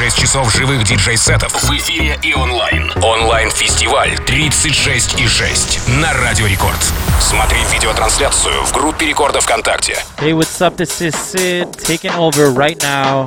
36 часов живых диджей-сетов в эфире и онлайн. Онлайн-фестиваль 36 и 6 на Радио Рекорд. Смотри видеотрансляцию в группе Рекорда ВКонтакте. Hey, what's up? This is Sid taking over right now.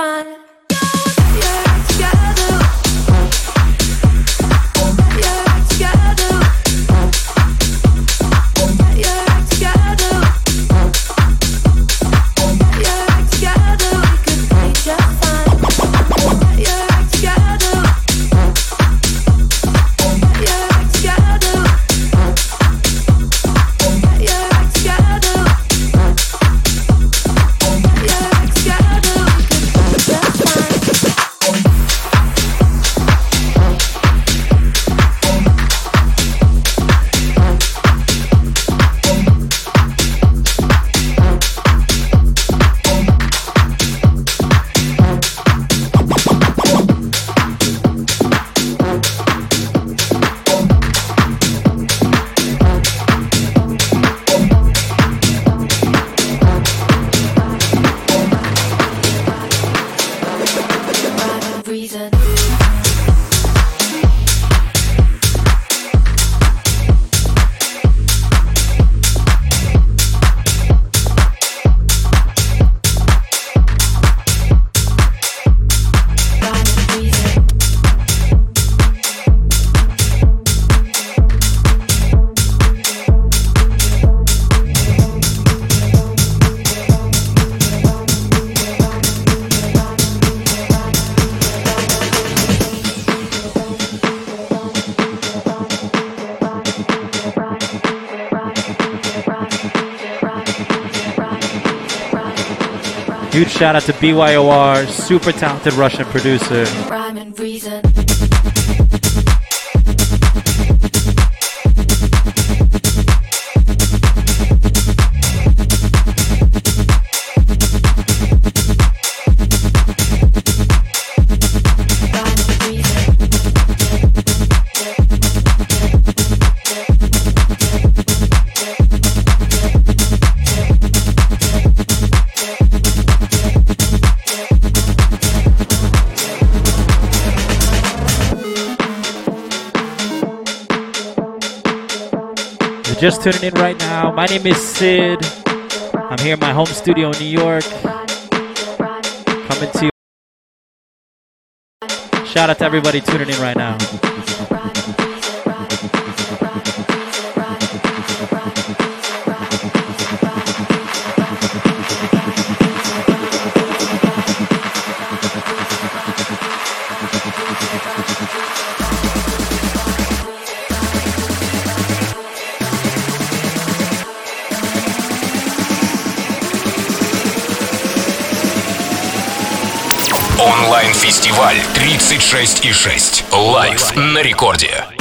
fine. Huge shout out to BYOR, super talented Russian producer. Just tuning in right now, my name is CID. I'm here in my home studio in New York. Coming to you. Shout out to everybody tuning in right now. Онлайн-фестиваль 36,6. Лайв на рекорде.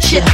Shit.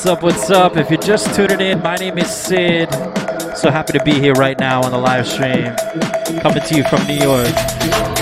What's up? What's up? If you're just tuning in, my name is CID. So happy to be here right now on the live stream. Coming to you from New York.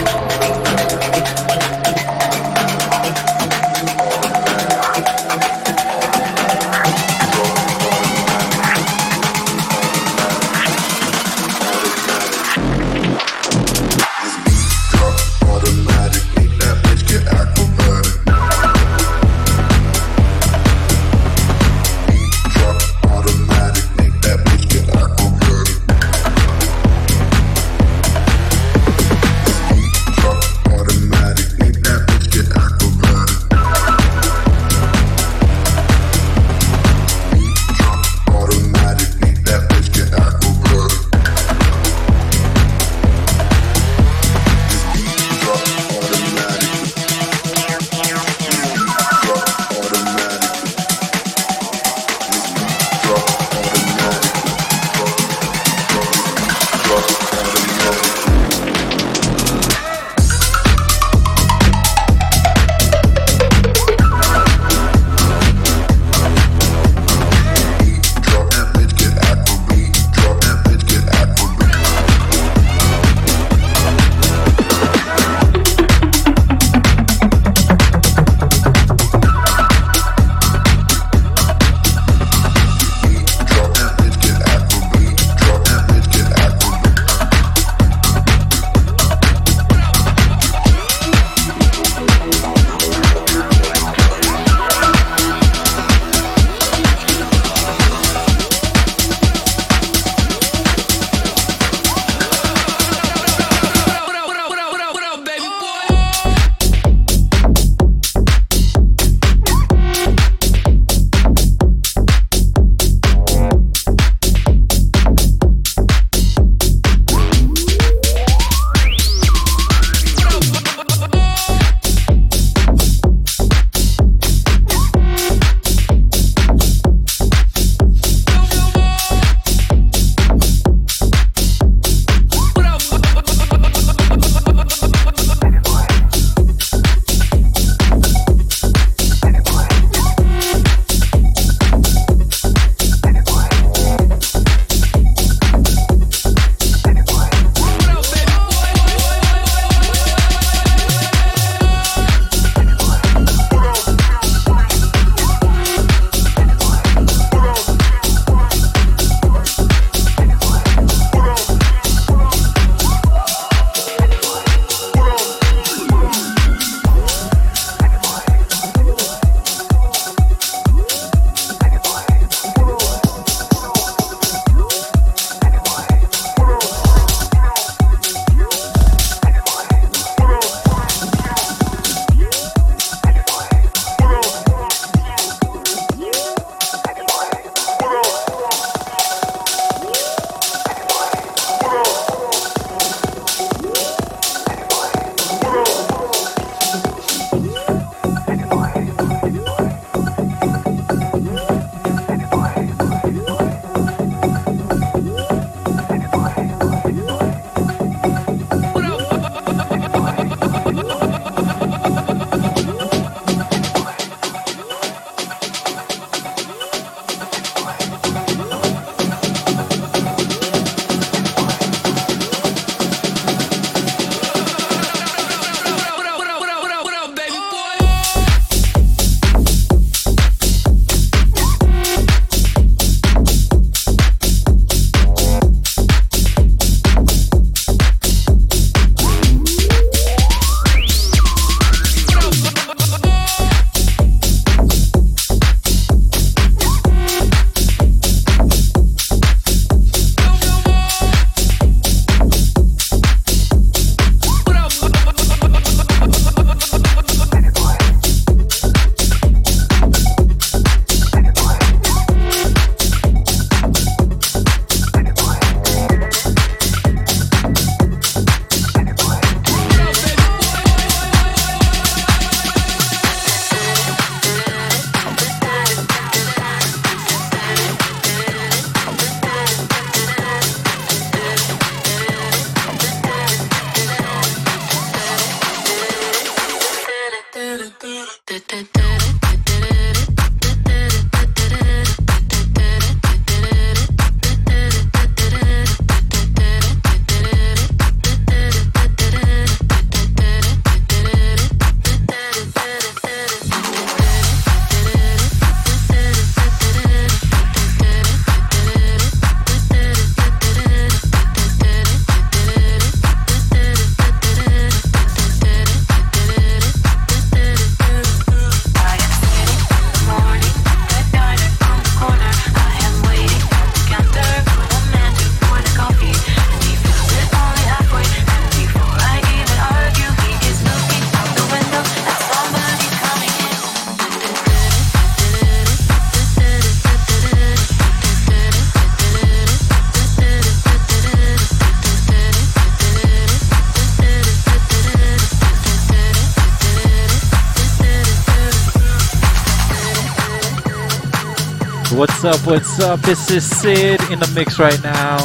Up? What's up? This is CID in the mix right now.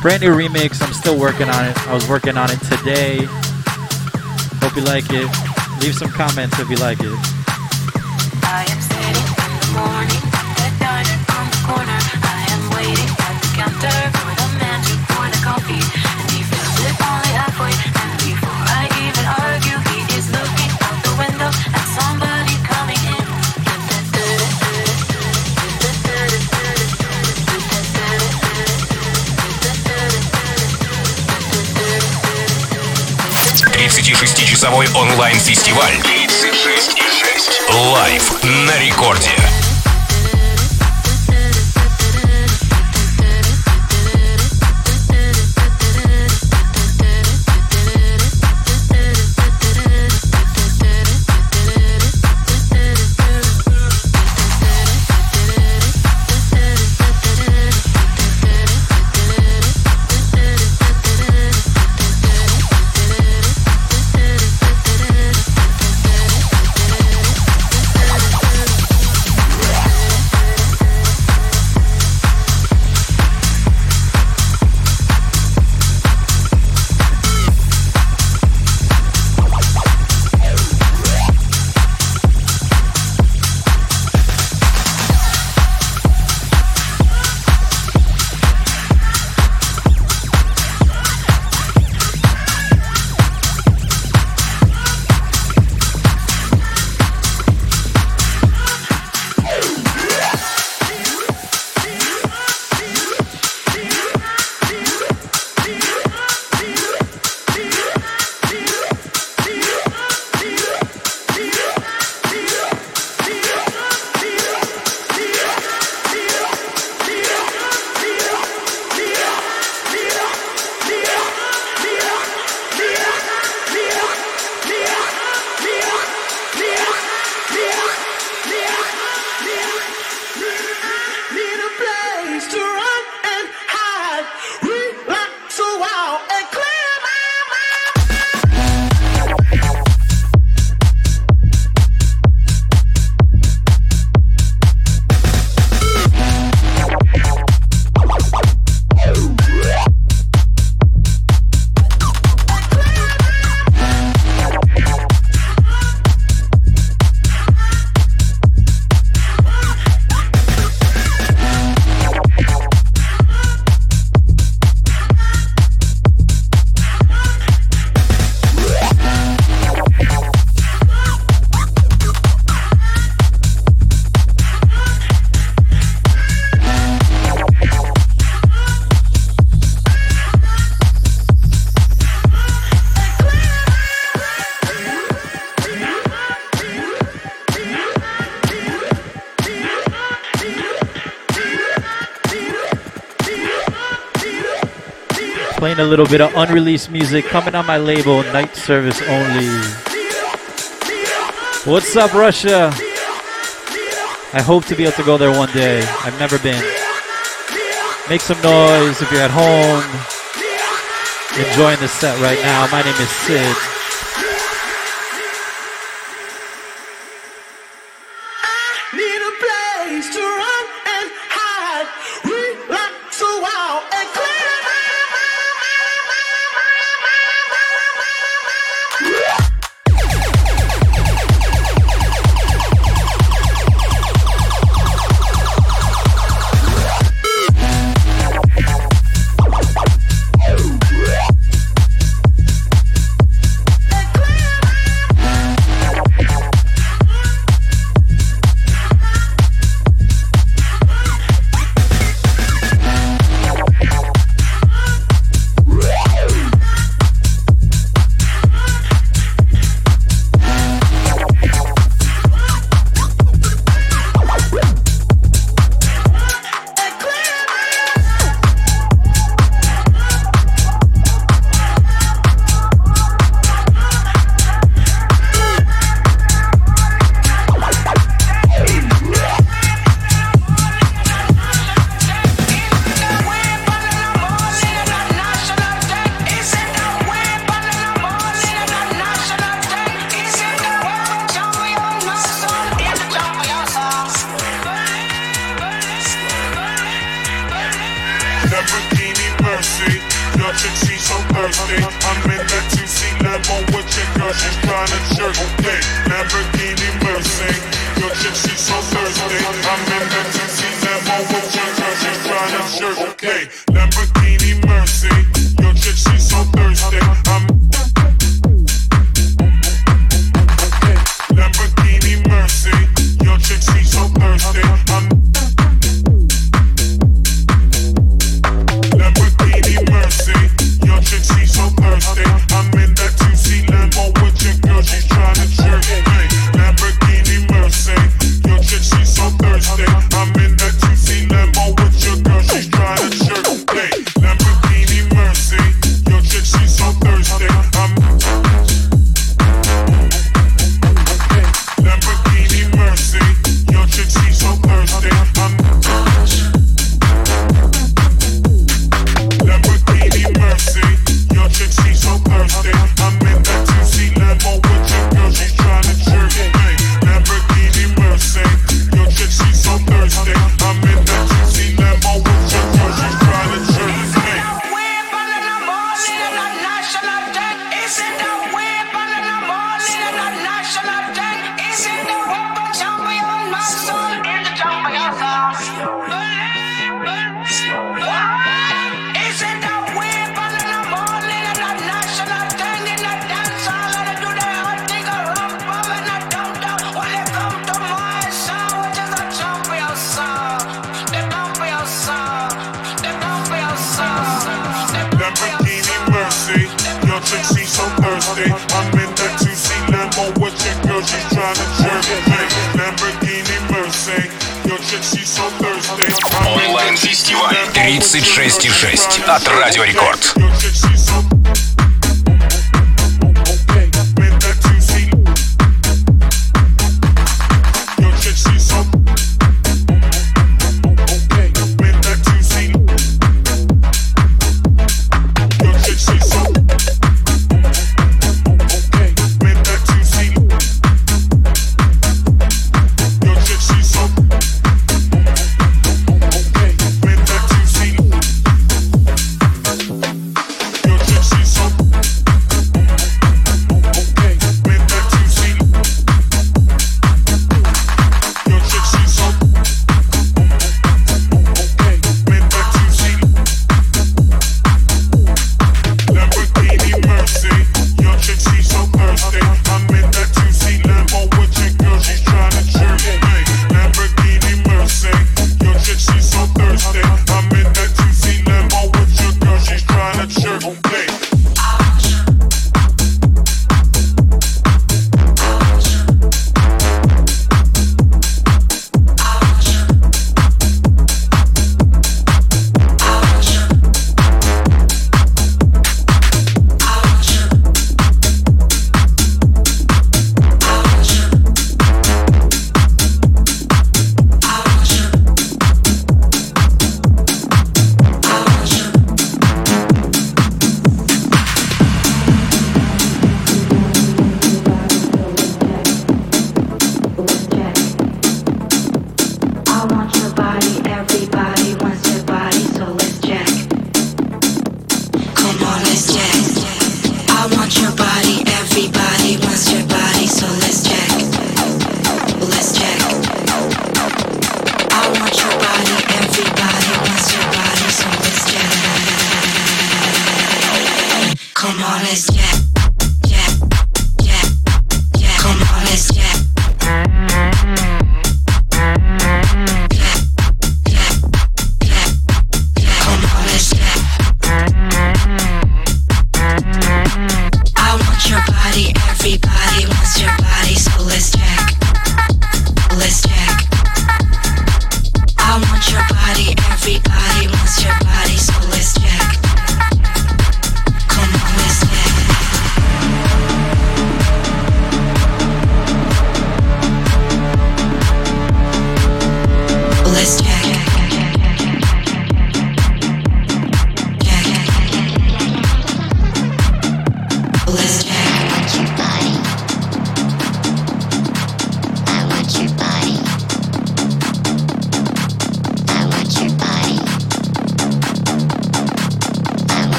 Brand new remix. I'm still working on it. I was working on it today. Hope you like it. Leave some comments if you like it. часовой онлайн-фестиваль 36,6 Лайв на рекорде. A little bit of unreleased music coming on my label, Night Service Only. What's up, Russia? I hope to be able to go there one day. I've never been. Make some noise if you're at home. Enjoying the set right now. My name is CID. 36,6 от Радио Рекорд.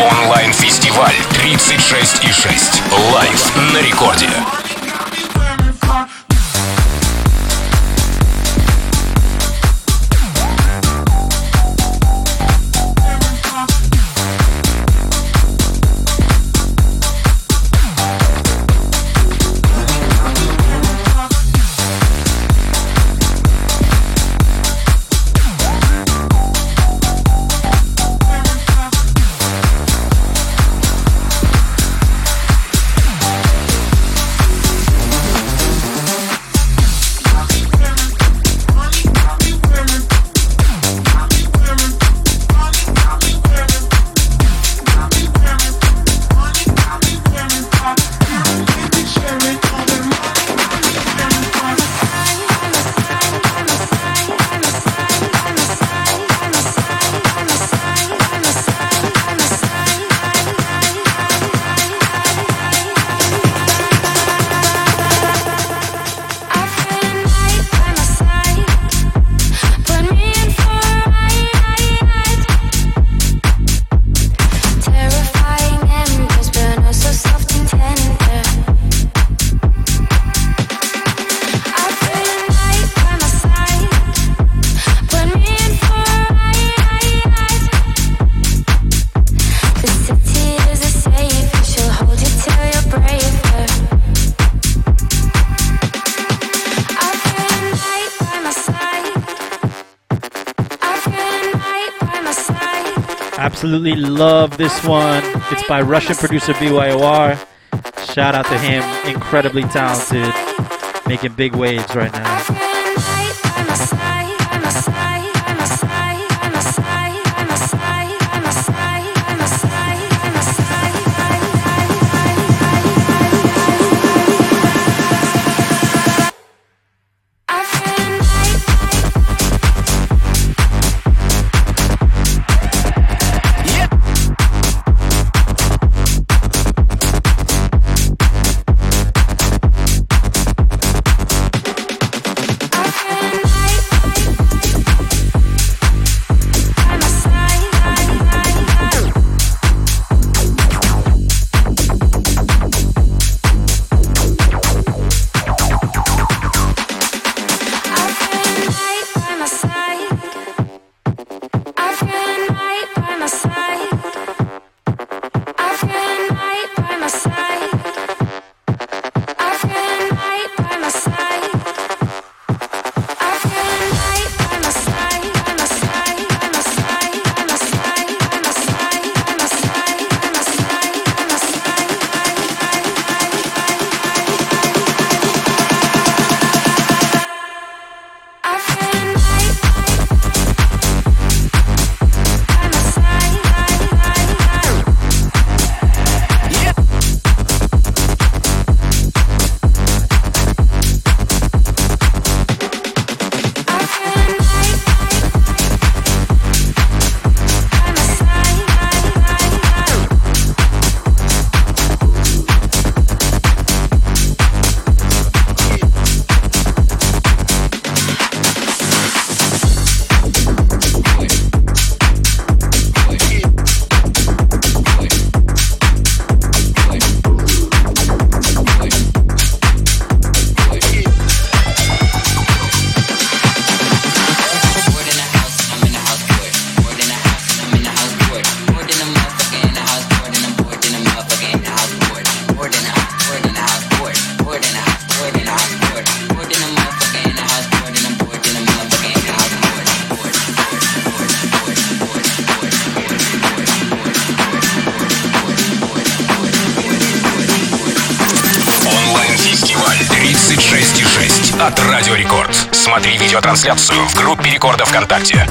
Онлайн-фестиваль 36,6. Лайв на рекорде. Absolutely love this one. It's by Russian producer BYOR. Shout out to him. Incredibly talented. Making big waves right now. Видеотрансляцию в группе Рекорда ВКонтакте.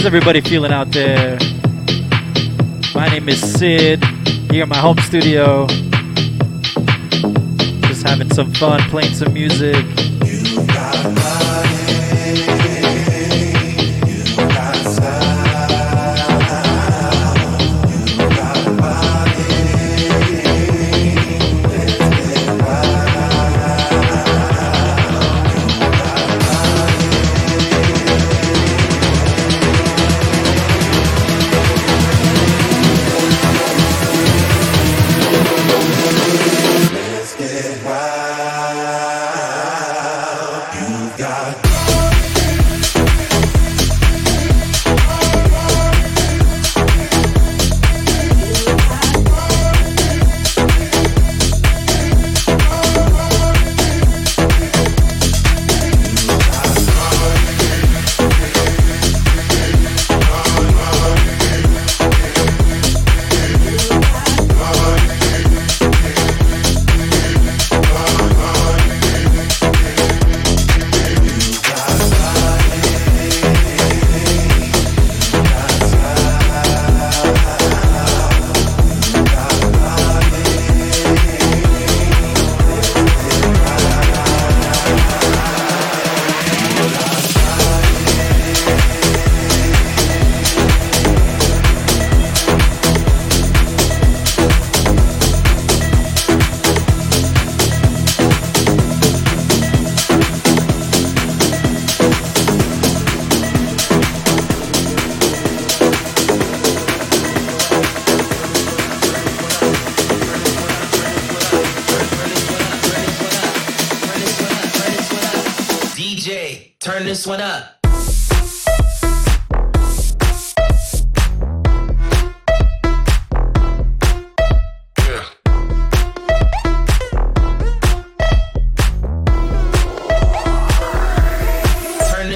How's everybody feeling out there? My name is CID, here in my home studio. Just having some fun, playing some music.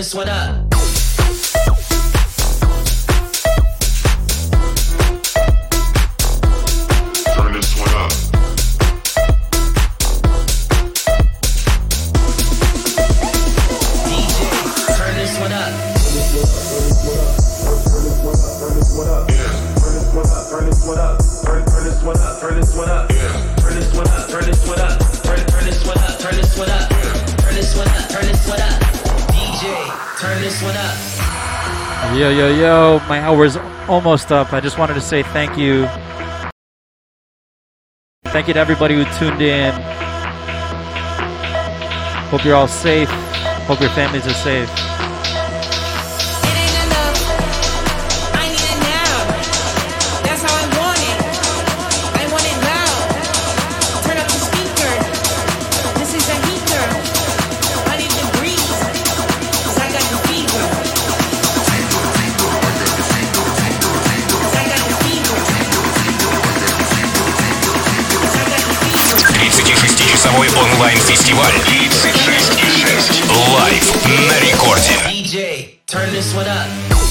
This one up. Yo, yo, yo, my hour's almost up. I just wanted to say thank you. Thank you to everybody who tuned in. Hope you're all safe. Hope your families are safe. Онлайн-фестиваль. 36,6. Лайв на рекорде. DJ, turn this one up.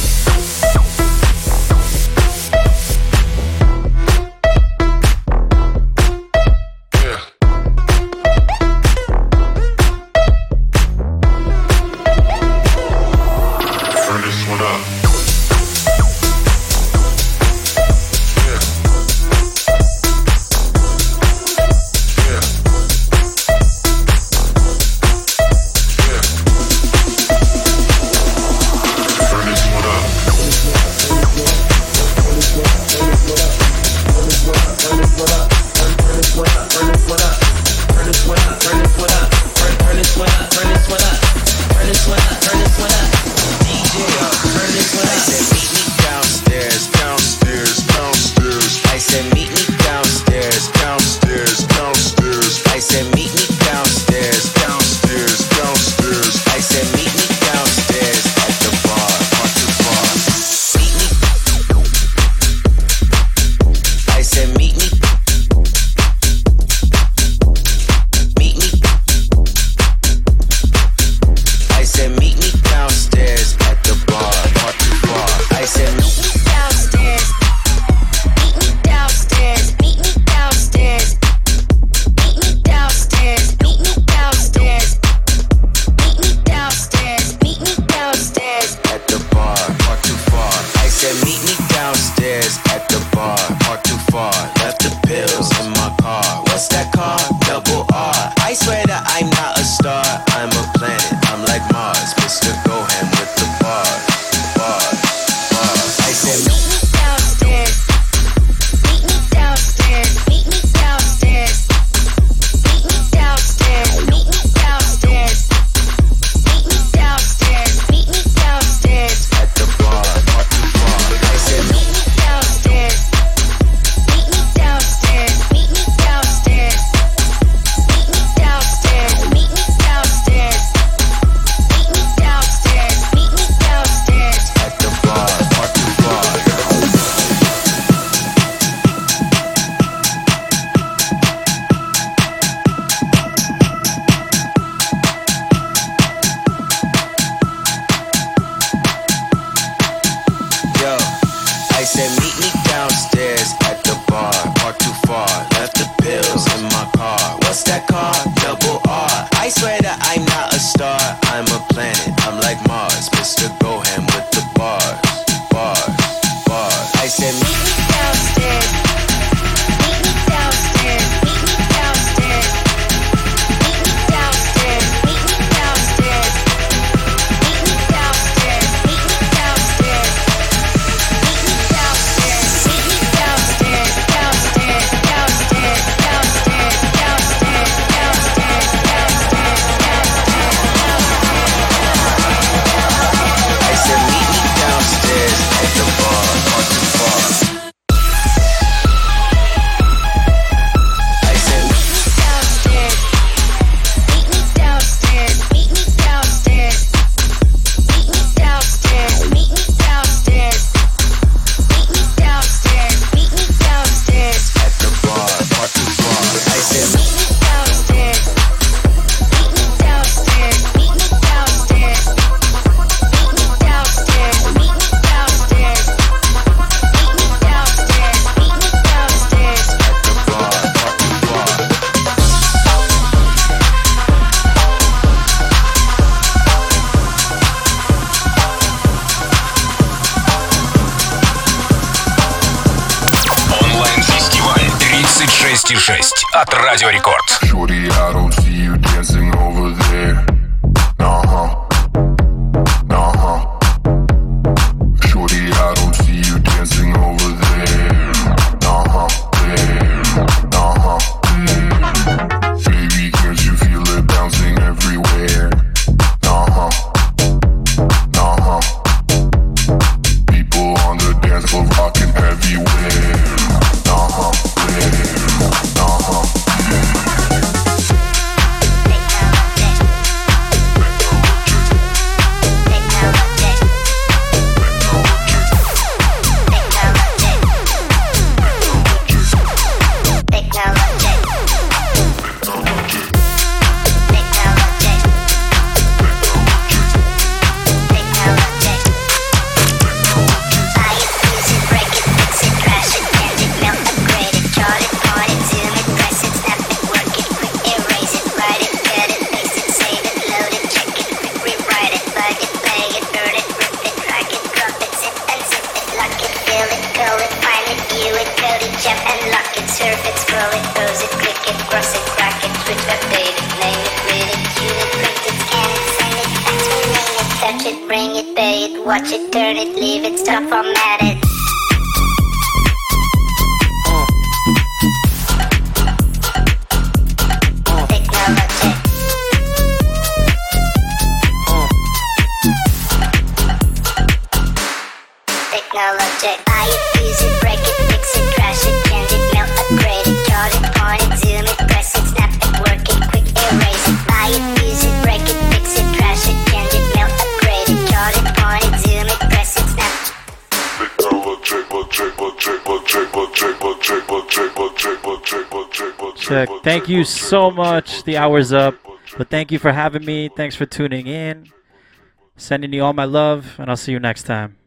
so much. The hour's up. But thank you for having me. Thanks for tuning in. Sending you all my love, and I'll see you next time.